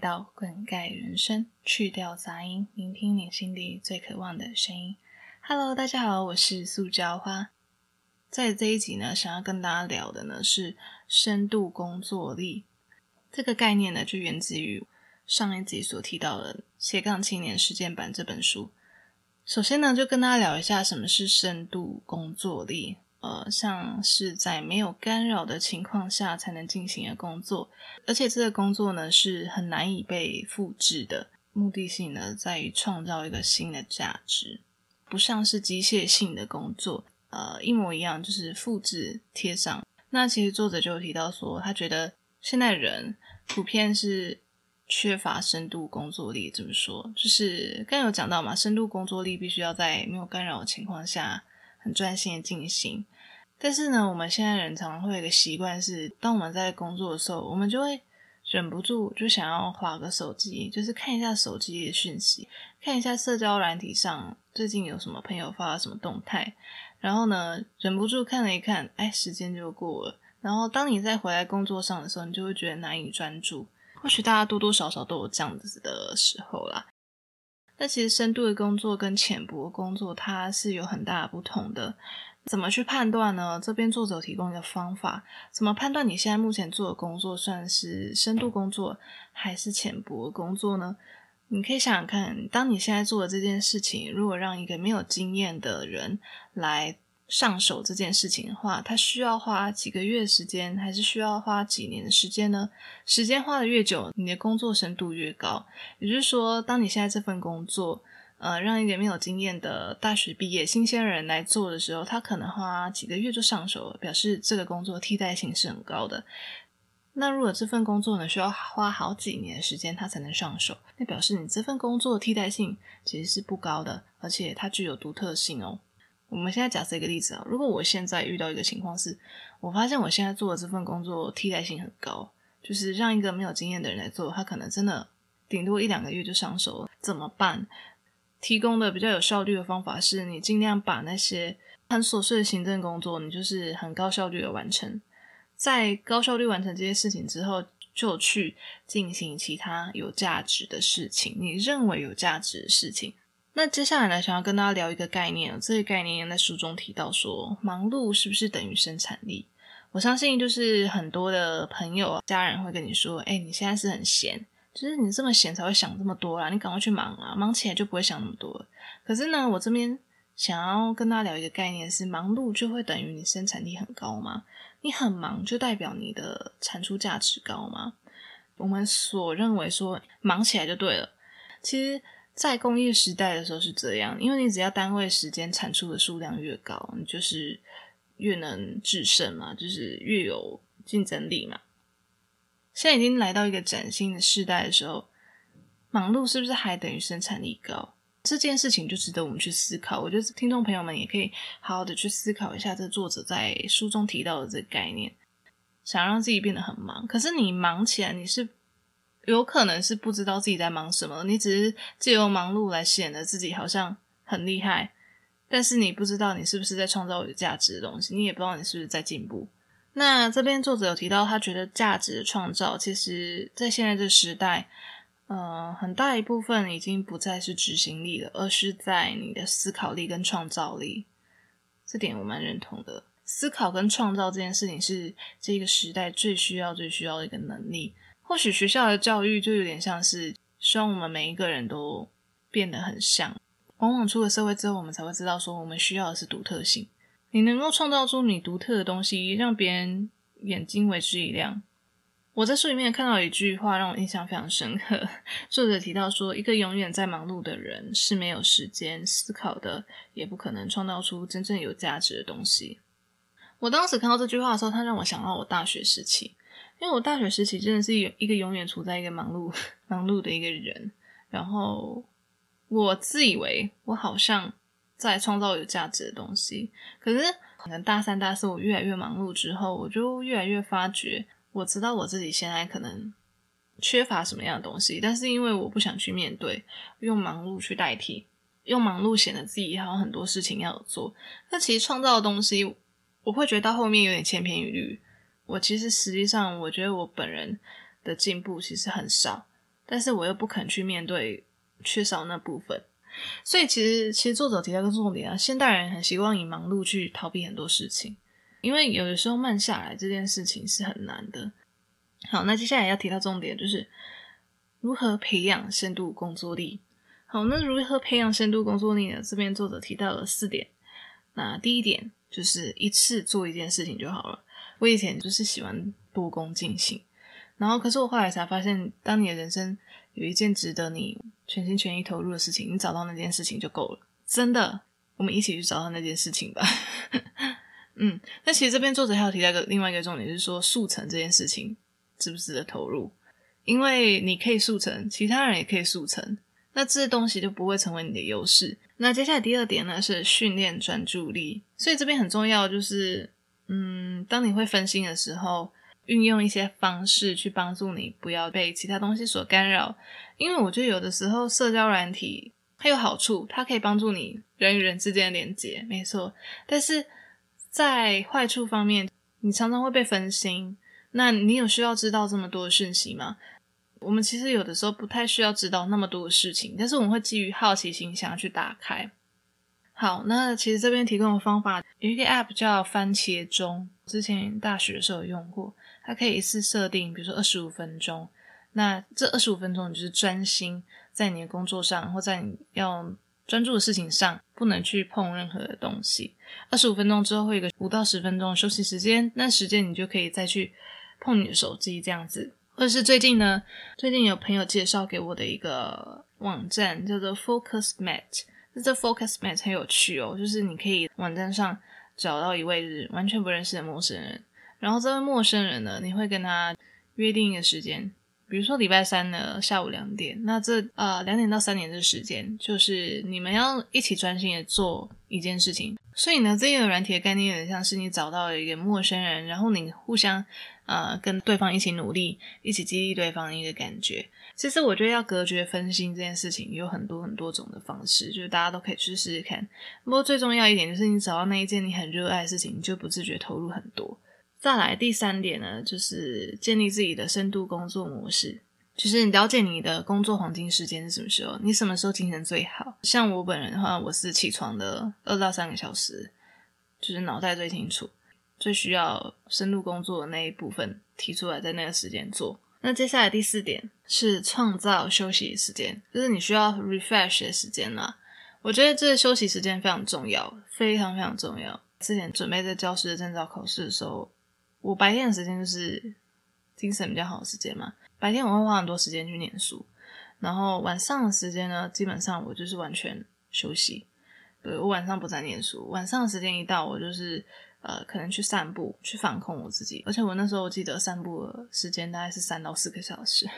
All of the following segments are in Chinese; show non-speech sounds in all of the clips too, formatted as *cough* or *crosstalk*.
到灌溉人生，去掉杂音，聆听你心底最渴望的声音。Hello，大家好，我是塑胶花。在这一集呢，想要跟大家聊的呢是深度工作力这个概念呢，就源自于上一集所提到的《斜杠青年实践版》这本书。首先呢，就跟大家聊一下什么是深度工作力。呃，像是在没有干扰的情况下才能进行的工作，而且这个工作呢是很难以被复制的。目的性呢在于创造一个新的价值，不像是机械性的工作，呃，一模一样就是复制贴上。那其实作者就提到说，他觉得现代人普遍是缺乏深度工作力。怎么说？就是刚有讲到嘛，深度工作力必须要在没有干扰的情况下。很专心的进行，但是呢，我们现在人常会有一个习惯是，当我们在工作的时候，我们就会忍不住就想要划个手机，就是看一下手机的讯息，看一下社交软体上最近有什么朋友发了什么动态，然后呢，忍不住看了一看，哎，时间就过了。然后当你再回来工作上的时候，你就会觉得难以专注。或许大家多多少少都有这样子的时候啦。那其实深度的工作跟浅薄工作，它是有很大的不同的。怎么去判断呢？这边作者提供一个方法，怎么判断你现在目前做的工作算是深度工作还是浅薄工作呢？你可以想想看，当你现在做的这件事情，如果让一个没有经验的人来。上手这件事情的话，它需要花几个月时间，还是需要花几年的时间呢？时间花的越久，你的工作深度越高。也就是说，当你现在这份工作，呃，让一个没有经验的大学毕业新鲜人来做的时候，他可能花几个月就上手了，表示这个工作替代性是很高的。那如果这份工作呢，需要花好几年的时间他才能上手，那表示你这份工作替代性其实是不高的，而且它具有独特性哦。我们现在假设一个例子啊，如果我现在遇到一个情况是，我发现我现在做的这份工作替代性很高，就是让一个没有经验的人来做，他可能真的顶多一两个月就上手了，怎么办？提供的比较有效率的方法是你尽量把那些很琐碎的行政工作，你就是很高效率的完成，在高效率完成这些事情之后，就去进行其他有价值的事情，你认为有价值的事情。那接下来呢，想要跟大家聊一个概念，这个概念在书中提到说，忙碌是不是等于生产力？我相信就是很多的朋友、家人会跟你说，哎，你现在是很闲，就是你这么闲才会想这么多啦，你赶快去忙啊，忙起来就不会想那么多。可是呢，我这边想要跟大家聊一个概念是，忙碌就会等于你生产力很高吗？你很忙就代表你的产出价值高吗？我们所认为说忙起来就对了，其实。在工业时代的时候是这样，因为你只要单位时间产出的数量越高，你就是越能制胜嘛，就是越有竞争力嘛。现在已经来到一个崭新的时代的时候，忙碌是不是还等于生产力高？这件事情就值得我们去思考。我觉得听众朋友们也可以好好的去思考一下，这作者在书中提到的这个概念，想让自己变得很忙，可是你忙起来，你是。有可能是不知道自己在忙什么，你只是借由忙碌来显得自己好像很厉害，但是你不知道你是不是在创造有价值的东西，你也不知道你是不是在进步。那这边作者有提到，他觉得价值的创造，其实在现在这时代，呃，很大一部分已经不再是执行力了，而是在你的思考力跟创造力。这点我蛮认同的，思考跟创造这件事情是这个时代最需要、最需要的一个能力。或许学校的教育就有点像是希望我们每一个人都变得很像。往往出了社会之后，我们才会知道说，我们需要的是独特性。你能够创造出你独特的东西，让别人眼睛为之一亮。我在书里面看到一句话，让我印象非常深刻。作者提到说，一个永远在忙碌的人是没有时间思考的，也不可能创造出真正有价值的东西。我当时看到这句话的时候，它让我想到我大学时期。因为我大学时期真的是一个永远处在一个忙碌、忙碌的一个人，然后我自以为我好像在创造有价值的东西，可是可能大三、大四我越来越忙碌之后，我就越来越发觉，我知道我自己现在可能缺乏什么样的东西，但是因为我不想去面对，用忙碌去代替，用忙碌显得自己还有很多事情要做，那其实创造的东西，我会觉得到后面有点千篇一律。我其实实际上，我觉得我本人的进步其实很少，但是我又不肯去面对缺少那部分，所以其实其实作者提到一个重点啊，现代人很习惯以忙碌去逃避很多事情，因为有的时候慢下来这件事情是很难的。好，那接下来要提到重点就是如何培养深度工作力。好，那如何培养深度工作力呢？这边作者提到了四点。那第一点就是一次做一件事情就好了。我以前就是喜欢多功进行，然后可是我后来才发现，当你的人生有一件值得你全心全意投入的事情，你找到那件事情就够了。真的，我们一起去找到那件事情吧。*laughs* 嗯，那其实这边作者还有提到一个另外一个重点，就是说速成这件事情值不值得投入？因为你可以速成，其他人也可以速成。那这些东西就不会成为你的优势。那接下来第二点呢是训练专注力，所以这边很重要，就是嗯，当你会分心的时候，运用一些方式去帮助你不要被其他东西所干扰。因为我觉得有的时候社交软体它有好处，它可以帮助你人与人之间的连接，没错。但是在坏处方面，你常常会被分心。那你有需要知道这么多讯息吗？我们其实有的时候不太需要知道那么多的事情，但是我们会基于好奇心想要去打开。好，那其实这边提供的方法有一个 App 叫番茄钟，之前大学的时候有用过，它可以一次设定，比如说二十五分钟。那这二十五分钟你就是专心在你的工作上，或在你要专注的事情上，不能去碰任何的东西。二十五分钟之后会有一个五到十分钟的休息时间，那时间你就可以再去碰你的手机，这样子。或者是最近呢，最近有朋友介绍给我的一个网站叫做 Focus Mat 这 Focus Mate 很有趣哦，就是你可以网站上找到一位完全不认识的陌生人，然后这位陌生人呢，你会跟他约定一个时间，比如说礼拜三的下午两点，那这呃两点到三点的时间，就是你们要一起专心的做一件事情。所以呢，这个软体的概念有点像是你找到了一个陌生人，然后你互相。呃，跟对方一起努力，一起激励对方的一个感觉。其实我觉得要隔绝分心这件事情有很多很多种的方式，就是大家都可以去试试看。不过最重要一点就是你找到那一件你很热爱的事情，你就不自觉投入很多。再来第三点呢，就是建立自己的深度工作模式，就是你了解你的工作黄金时间是什么时候，你什么时候精神最好。像我本人的话，我是起床的二到三个小时，就是脑袋最清楚。最需要深度工作的那一部分提出来，在那个时间做。那接下来第四点是创造休息时间，就是你需要 refresh 的时间啦。我觉得这个休息时间非常重要，非常非常重要。之前准备在教师的证照考试的时候，我白天的时间就是精神比较好的时间嘛。白天我会花很多时间去念书，然后晚上的时间呢，基本上我就是完全休息。对我晚上不在念书，晚上的时间一到，我就是。呃，可能去散步，去放空我自己。而且我那时候我记得散步的时间大概是三到四个小时，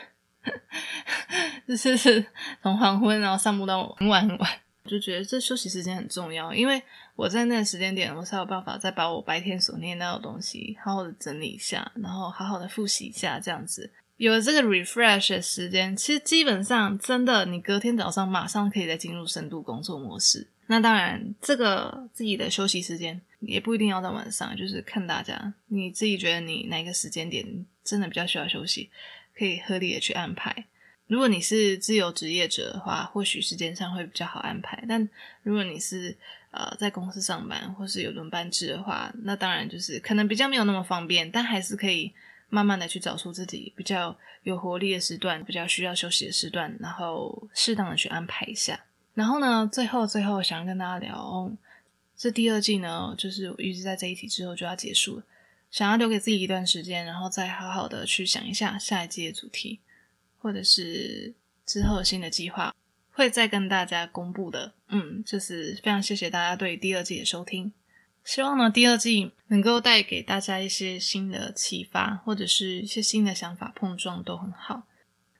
*laughs* 就是 *laughs* 从黄昏然后散步到很晚很晚。就觉得这休息时间很重要，因为我在那个时间点，我才有办法再把我白天所念到的东西好好的整理一下，然后好好的复习一下，这样子有了这个 refresh 的时间，其实基本上真的，你隔天早上马上可以再进入深度工作模式。那当然，这个自己的休息时间。也不一定要在晚上，就是看大家你自己觉得你哪个时间点真的比较需要休息，可以合理的去安排。如果你是自由职业者的话，或许时间上会比较好安排。但如果你是呃在公司上班或是有轮班制的话，那当然就是可能比较没有那么方便，但还是可以慢慢的去找出自己比较有活力的时段，比较需要休息的时段，然后适当的去安排一下。然后呢，最后最后想跟大家聊。这第二季呢，就是预计在这一集之后就要结束了，想要留给自己一段时间，然后再好好的去想一下下一季的主题，或者是之后新的计划，会再跟大家公布的。嗯，就是非常谢谢大家对第二季的收听，希望呢第二季能够带给大家一些新的启发，或者是一些新的想法碰撞都很好。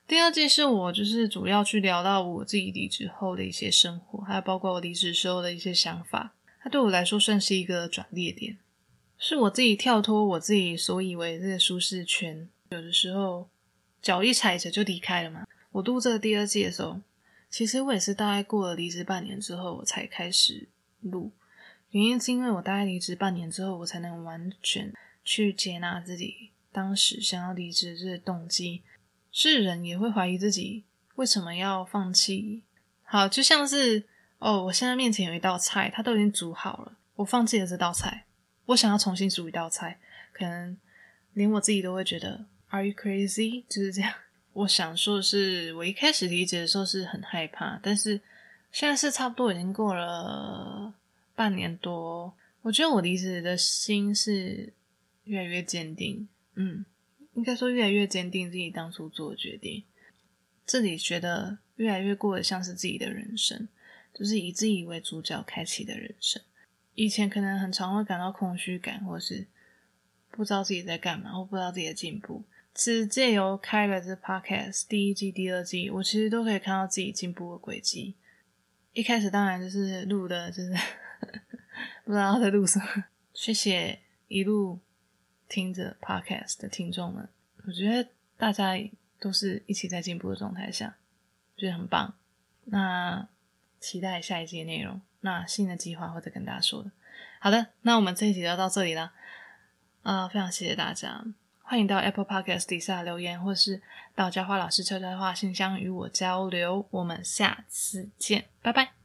第二季是我就是主要去聊到我自己离职后的一些生活，还有包括我离职时候的一些想法。它对我来说算是一个转捩点，是我自己跳脱我自己所以为这个舒适圈，有的时候脚一踩着就离开了嘛。我录这个第二季的时候，其实我也是大概过了离职半年之后，我才开始录。原因是因为我大概离职半年之后，我才能完全去接纳自己当时想要离职的这个动机，是人也会怀疑自己为什么要放弃。好，就像是哦，我现在面前有一道菜，它都已经煮好了，我放弃了这道菜，我想要重新煮一道菜，可能连我自己都会觉得 Are you crazy？*laughs* 就是这样。我想说的是，我一开始理解的时候是很害怕，但是现在是差不多已经过了半年多，我觉得我离职的心是越来越坚定。嗯，应该说越来越坚定自己当初做的决定，自己觉得越来越过得像是自己的人生，就是以自己为主角开启的人生。以前可能很常会感到空虚感，或是不知道自己在干嘛，或不知道自己的进步。其实借由开了这 podcast 第一季、第二季，我其实都可以看到自己进步的轨迹。一开始当然就是录的，就是 *laughs* 不知道在录什么。谢谢一路听着 podcast 的听众们，我觉得大家都是一起在进步的状态下，觉得很棒。那期待下一集的内容，那新的计划会再跟大家说的。好的，那我们这一集就到这里了。啊，非常谢谢大家。欢迎到 Apple Podcast 底下留言，或是到教花老师悄悄话信箱与我交流。我们下次见，拜拜。